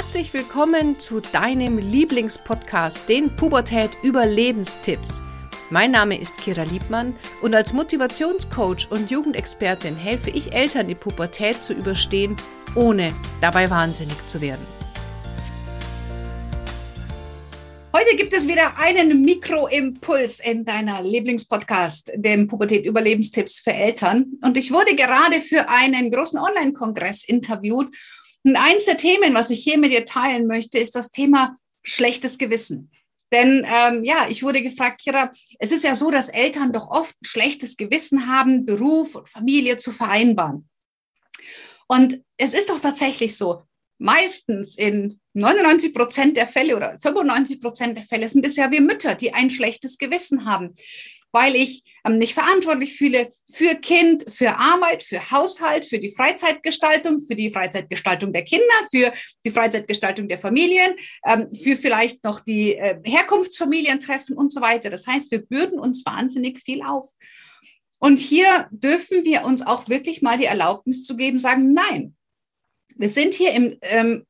Herzlich willkommen zu deinem Lieblingspodcast, den Pubertät Überlebenstipps. Mein Name ist Kira Liebmann und als Motivationscoach und Jugendexpertin helfe ich Eltern, die Pubertät zu überstehen, ohne dabei wahnsinnig zu werden. Heute gibt es wieder einen Mikroimpuls in deiner Lieblingspodcast, dem Pubertät Überlebenstipps für Eltern. Und ich wurde gerade für einen großen Online-Kongress interviewt und eins der Themen, was ich hier mit dir teilen möchte, ist das Thema schlechtes Gewissen. Denn ähm, ja, ich wurde gefragt, Kira, es ist ja so, dass Eltern doch oft ein schlechtes Gewissen haben, Beruf und Familie zu vereinbaren. Und es ist doch tatsächlich so, meistens in 99 Prozent der Fälle oder 95 Prozent der Fälle sind es ja wir Mütter, die ein schlechtes Gewissen haben weil ich ähm, mich verantwortlich fühle für Kind, für Arbeit, für Haushalt, für die Freizeitgestaltung, für die Freizeitgestaltung der Kinder, für die Freizeitgestaltung der Familien, ähm, für vielleicht noch die äh, Herkunftsfamilientreffen und so weiter. Das heißt, wir bürden uns wahnsinnig viel auf. Und hier dürfen wir uns auch wirklich mal die Erlaubnis zu geben, sagen, nein, wir sind hier im, ähm,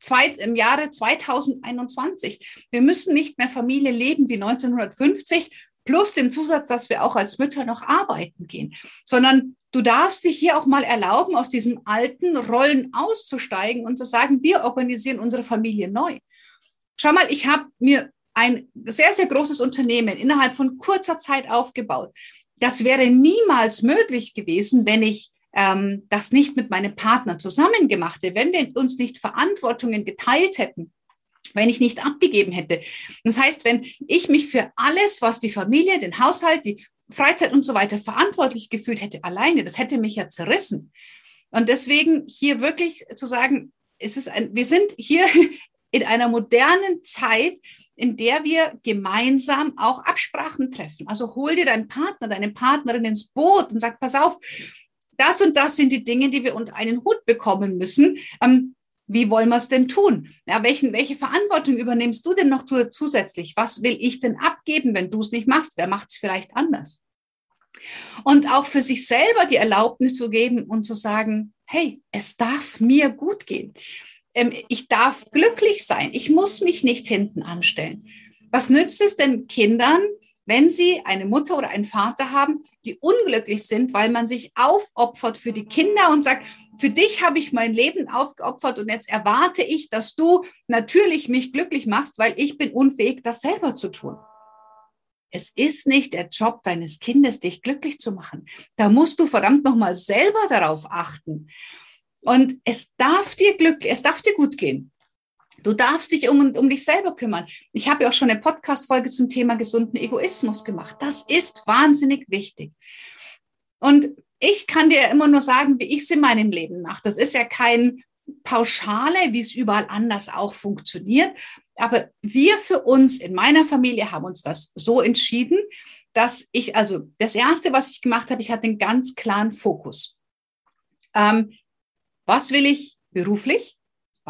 Zweit, im Jahre 2021. Wir müssen nicht mehr Familie leben wie 1950, plus dem Zusatz, dass wir auch als Mütter noch arbeiten gehen, sondern du darfst dich hier auch mal erlauben, aus diesen alten Rollen auszusteigen und zu sagen, wir organisieren unsere Familie neu. Schau mal, ich habe mir ein sehr, sehr großes Unternehmen innerhalb von kurzer Zeit aufgebaut. Das wäre niemals möglich gewesen, wenn ich ähm, das nicht mit meinem Partner zusammen gemacht hätte, wenn wir uns nicht Verantwortungen geteilt hätten wenn ich nicht abgegeben hätte. Das heißt, wenn ich mich für alles, was die Familie, den Haushalt, die Freizeit und so weiter verantwortlich gefühlt hätte, alleine, das hätte mich ja zerrissen. Und deswegen hier wirklich zu sagen, es ist ein, wir sind hier in einer modernen Zeit, in der wir gemeinsam auch Absprachen treffen. Also hol dir deinen Partner, deine Partnerin ins Boot und sag, pass auf, das und das sind die Dinge, die wir unter einen Hut bekommen müssen. Ähm, wie wollen wir es denn tun? Ja, welchen, welche Verantwortung übernimmst du denn noch zusätzlich? Was will ich denn abgeben, wenn du es nicht machst? Wer macht es vielleicht anders? Und auch für sich selber die Erlaubnis zu geben und zu sagen, hey, es darf mir gut gehen. Ähm, ich darf glücklich sein. Ich muss mich nicht hinten anstellen. Was nützt es denn Kindern, wenn sie eine Mutter oder einen Vater haben, die unglücklich sind, weil man sich aufopfert für die Kinder und sagt, für dich habe ich mein Leben aufgeopfert und jetzt erwarte ich, dass du natürlich mich glücklich machst, weil ich bin unfähig, das selber zu tun. Es ist nicht der Job deines Kindes, dich glücklich zu machen. Da musst du verdammt nochmal selber darauf achten. Und es darf dir Glück, es darf dir gut gehen. Du darfst dich um, um dich selber kümmern. Ich habe ja auch schon eine Podcast-Folge zum Thema gesunden Egoismus gemacht. Das ist wahnsinnig wichtig. Und ich kann dir immer nur sagen, wie ich es in meinem Leben mache. Das ist ja kein Pauschale, wie es überall anders auch funktioniert. Aber wir für uns in meiner Familie haben uns das so entschieden, dass ich, also das Erste, was ich gemacht habe, ich hatte einen ganz klaren Fokus. Ähm, was will ich beruflich?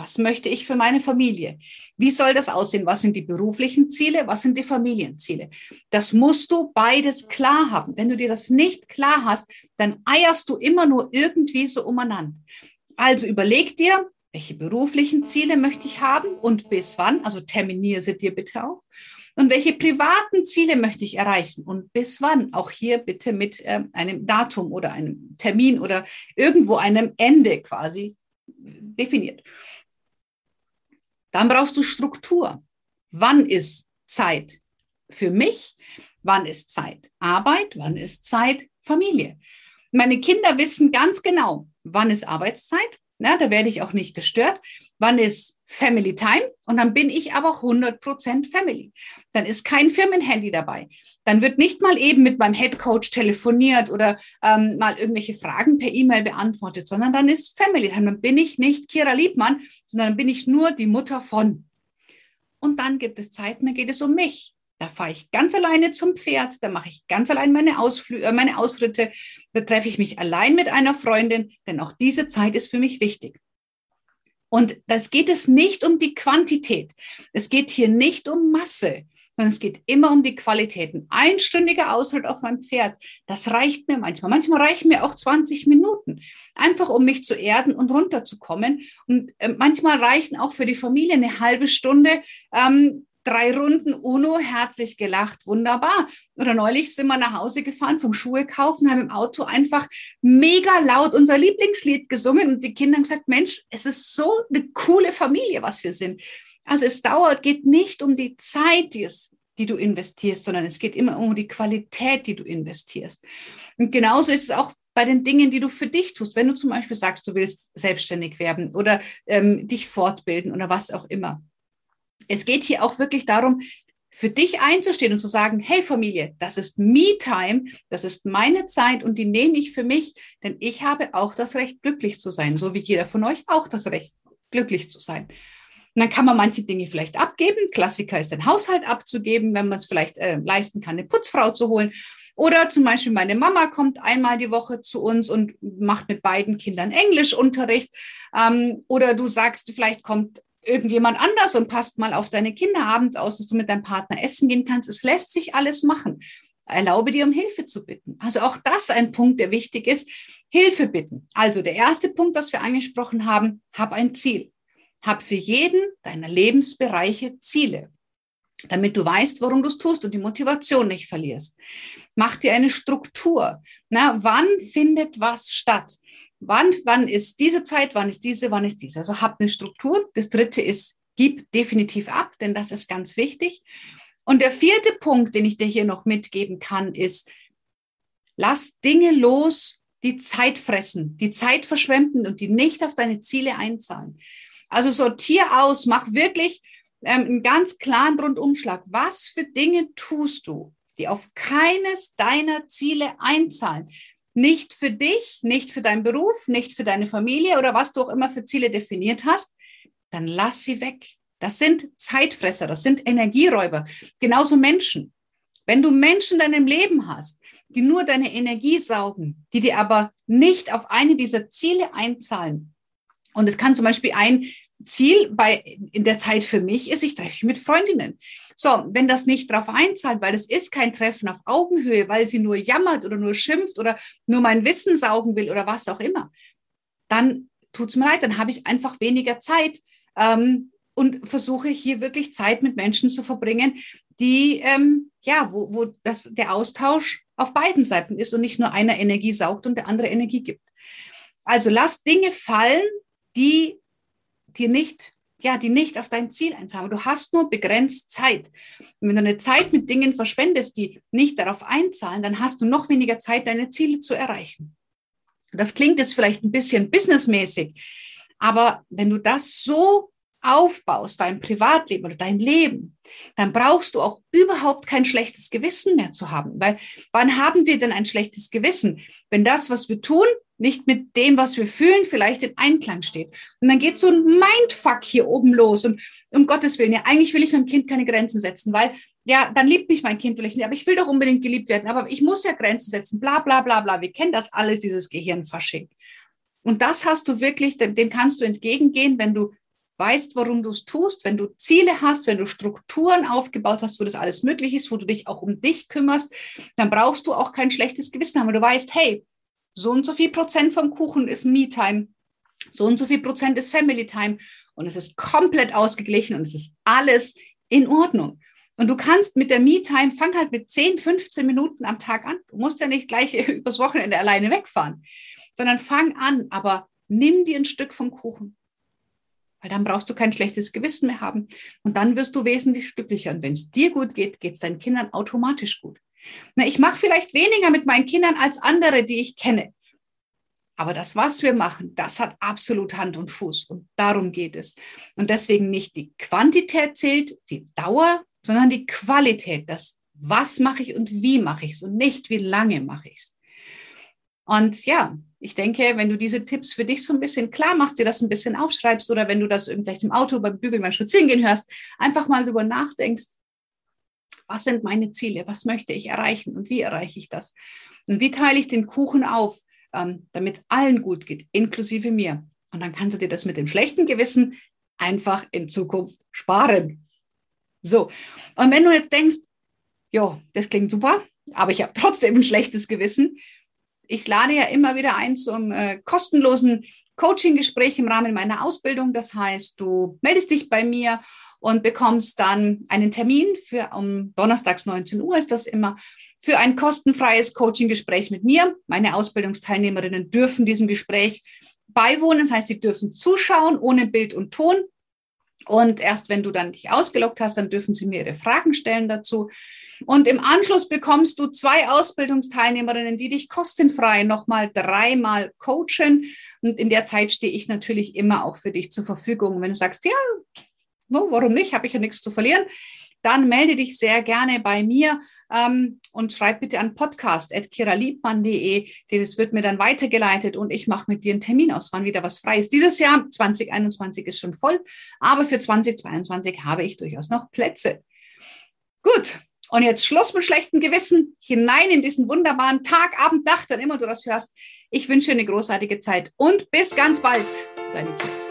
Was möchte ich für meine Familie? Wie soll das aussehen? Was sind die beruflichen Ziele? Was sind die Familienziele? Das musst du beides klar haben. Wenn du dir das nicht klar hast, dann eierst du immer nur irgendwie so umeinander. Also überleg dir, welche beruflichen Ziele möchte ich haben und bis wann? Also terminiere sie dir bitte auch. Und welche privaten Ziele möchte ich erreichen und bis wann? Auch hier bitte mit äh, einem Datum oder einem Termin oder irgendwo einem Ende quasi definiert. Dann brauchst du Struktur. Wann ist Zeit für mich? Wann ist Zeit Arbeit? Wann ist Zeit Familie? Meine Kinder wissen ganz genau, wann ist Arbeitszeit. Na, da werde ich auch nicht gestört. Wann ist Family Time? Und dann bin ich aber 100% Family. Dann ist kein Firmenhandy dabei. Dann wird nicht mal eben mit meinem Head Coach telefoniert oder ähm, mal irgendwelche Fragen per E-Mail beantwortet, sondern dann ist Family Time. Dann bin ich nicht Kira Liebmann, sondern dann bin ich nur die Mutter von. Und dann gibt es Zeiten, da geht es um mich. Da fahre ich ganz alleine zum Pferd, da mache ich ganz allein meine, Ausflü äh, meine Ausritte, da treffe ich mich allein mit einer Freundin, denn auch diese Zeit ist für mich wichtig. Und das geht es nicht um die Quantität. Es geht hier nicht um Masse, sondern es geht immer um die Qualitäten. Einstündiger Ausritt auf meinem Pferd, das reicht mir manchmal. Manchmal reichen mir auch 20 Minuten. Einfach um mich zu erden und runterzukommen. Und äh, manchmal reichen auch für die Familie eine halbe Stunde. Ähm, drei Runden UNO, herzlich gelacht, wunderbar. Oder neulich sind wir nach Hause gefahren vom Schuhe kaufen, haben im Auto einfach mega laut unser Lieblingslied gesungen und die Kinder haben gesagt, Mensch, es ist so eine coole Familie, was wir sind. Also es dauert, geht nicht um die Zeit, die, es, die du investierst, sondern es geht immer um die Qualität, die du investierst. Und genauso ist es auch bei den Dingen, die du für dich tust. Wenn du zum Beispiel sagst, du willst selbstständig werden oder ähm, dich fortbilden oder was auch immer es geht hier auch wirklich darum, für dich einzustehen und zu sagen, hey Familie, das ist Me-Time, das ist meine Zeit und die nehme ich für mich, denn ich habe auch das Recht, glücklich zu sein, so wie jeder von euch auch das Recht, glücklich zu sein. Und dann kann man manche Dinge vielleicht abgeben. Klassiker ist den Haushalt abzugeben, wenn man es vielleicht äh, leisten kann, eine Putzfrau zu holen. Oder zum Beispiel meine Mama kommt einmal die Woche zu uns und macht mit beiden Kindern Englischunterricht. Ähm, oder du sagst, vielleicht kommt irgendjemand anders und passt mal auf deine Kinder abends aus, dass du mit deinem Partner essen gehen kannst. Es lässt sich alles machen. Erlaube dir, um Hilfe zu bitten. Also auch das ein Punkt, der wichtig ist. Hilfe bitten. Also der erste Punkt, was wir angesprochen haben, hab ein Ziel. Hab für jeden deiner Lebensbereiche Ziele, damit du weißt, warum du es tust und die Motivation nicht verlierst. Mach dir eine Struktur. Na, wann findet was statt? Wann, wann ist diese Zeit, wann ist diese, wann ist diese. Also habt eine Struktur. Das dritte ist, gib definitiv ab, denn das ist ganz wichtig. Und der vierte Punkt, den ich dir hier noch mitgeben kann, ist, lass Dinge los, die Zeit fressen, die Zeit verschwenden und die nicht auf deine Ziele einzahlen. Also sortier aus, mach wirklich ähm, einen ganz klaren Rundumschlag. Was für Dinge tust du, die auf keines deiner Ziele einzahlen? Nicht für dich, nicht für deinen Beruf, nicht für deine Familie oder was du auch immer für Ziele definiert hast, dann lass sie weg. Das sind Zeitfresser, das sind Energieräuber. Genauso Menschen. Wenn du Menschen in deinem Leben hast, die nur deine Energie saugen, die dir aber nicht auf eine dieser Ziele einzahlen, und es kann zum Beispiel ein Ziel bei, in der Zeit für mich ist, ich treffe mich mit Freundinnen. So, wenn das nicht darauf einzahlt, weil es ist kein Treffen auf Augenhöhe, weil sie nur jammert oder nur schimpft oder nur mein Wissen saugen will oder was auch immer, dann tut es mir leid, dann habe ich einfach weniger Zeit ähm, und versuche hier wirklich Zeit mit Menschen zu verbringen, die, ähm, ja, wo, wo das, der Austausch auf beiden Seiten ist und nicht nur einer Energie saugt und der andere Energie gibt. Also lass Dinge fallen, die dir nicht, ja, die nicht auf dein Ziel einzahlen. Du hast nur begrenzt Zeit. Und wenn du eine Zeit mit Dingen verschwendest, die nicht darauf einzahlen, dann hast du noch weniger Zeit, deine Ziele zu erreichen. Das klingt jetzt vielleicht ein bisschen businessmäßig, aber wenn du das so aufbaust, dein Privatleben oder dein Leben, dann brauchst du auch überhaupt kein schlechtes Gewissen mehr zu haben. Weil wann haben wir denn ein schlechtes Gewissen? Wenn das, was wir tun, nicht mit dem, was wir fühlen, vielleicht in Einklang steht. Und dann geht so ein Mindfuck hier oben los. Und um Gottes Willen, ja, eigentlich will ich meinem Kind keine Grenzen setzen, weil ja, dann liebt mich mein Kind vielleicht nicht, aber ich will doch unbedingt geliebt werden, aber ich muss ja Grenzen setzen, bla bla bla bla. Wir kennen das alles, dieses Gehirnfasching. Und das hast du wirklich, dem, dem kannst du entgegengehen, wenn du weißt, warum du es tust, wenn du Ziele hast, wenn du Strukturen aufgebaut hast, wo das alles möglich ist, wo du dich auch um dich kümmerst, dann brauchst du auch kein schlechtes Gewissen haben, weil du weißt, hey, so und so viel Prozent vom Kuchen ist Me-Time, so und so viel Prozent ist Family-Time und es ist komplett ausgeglichen und es ist alles in Ordnung. Und du kannst mit der Me-Time, fang halt mit 10, 15 Minuten am Tag an. Du musst ja nicht gleich übers Wochenende alleine wegfahren, sondern fang an, aber nimm dir ein Stück vom Kuchen. Weil dann brauchst du kein schlechtes Gewissen mehr haben. Und dann wirst du wesentlich glücklicher. Und wenn es dir gut geht, geht es deinen Kindern automatisch gut. Na, ich mache vielleicht weniger mit meinen Kindern als andere, die ich kenne. Aber das, was wir machen, das hat absolut Hand und Fuß. Und darum geht es. Und deswegen nicht die Quantität zählt, die Dauer, sondern die Qualität. Das, was mache ich und wie mache ich es und nicht, wie lange mache ich es. Und ja, ich denke, wenn du diese Tipps für dich so ein bisschen klar machst, dir das ein bisschen aufschreibst oder wenn du das vielleicht im Auto beim Bügeln beim Spazierengehen hörst, einfach mal darüber nachdenkst, was sind meine Ziele? Was möchte ich erreichen und wie erreiche ich das? Und wie teile ich den Kuchen auf, ähm, damit allen gut geht, inklusive mir? Und dann kannst du dir das mit dem schlechten Gewissen einfach in Zukunft sparen. So, und wenn du jetzt denkst, ja, das klingt super, aber ich habe trotzdem ein schlechtes Gewissen, ich lade ja immer wieder ein zum äh, kostenlosen Coaching-Gespräch im Rahmen meiner Ausbildung. Das heißt, du meldest dich bei mir und bekommst dann einen Termin für um donnerstags 19 Uhr ist das immer für ein kostenfreies Coaching-Gespräch mit mir. Meine Ausbildungsteilnehmerinnen dürfen diesem Gespräch beiwohnen. Das heißt, sie dürfen zuschauen ohne Bild und Ton. Und erst wenn du dann dich ausgeloggt hast, dann dürfen sie mir ihre Fragen stellen dazu. Und im Anschluss bekommst du zwei Ausbildungsteilnehmerinnen, die dich kostenfrei nochmal dreimal coachen. Und in der Zeit stehe ich natürlich immer auch für dich zur Verfügung. Wenn du sagst, ja, warum nicht, habe ich ja nichts zu verlieren, dann melde dich sehr gerne bei mir ähm, und schreib bitte an podcast.kiraliebmann.de. Das wird mir dann weitergeleitet und ich mache mit dir einen Termin aus, wann wieder was frei ist. Dieses Jahr 2021 ist schon voll, aber für 2022 habe ich durchaus noch Plätze. Gut, und jetzt Schluss mit schlechtem Gewissen, hinein in diesen wunderbaren Tag, Abend, Nacht, wann immer du das hörst. Ich wünsche dir eine großartige Zeit und bis ganz bald. Deine Kira.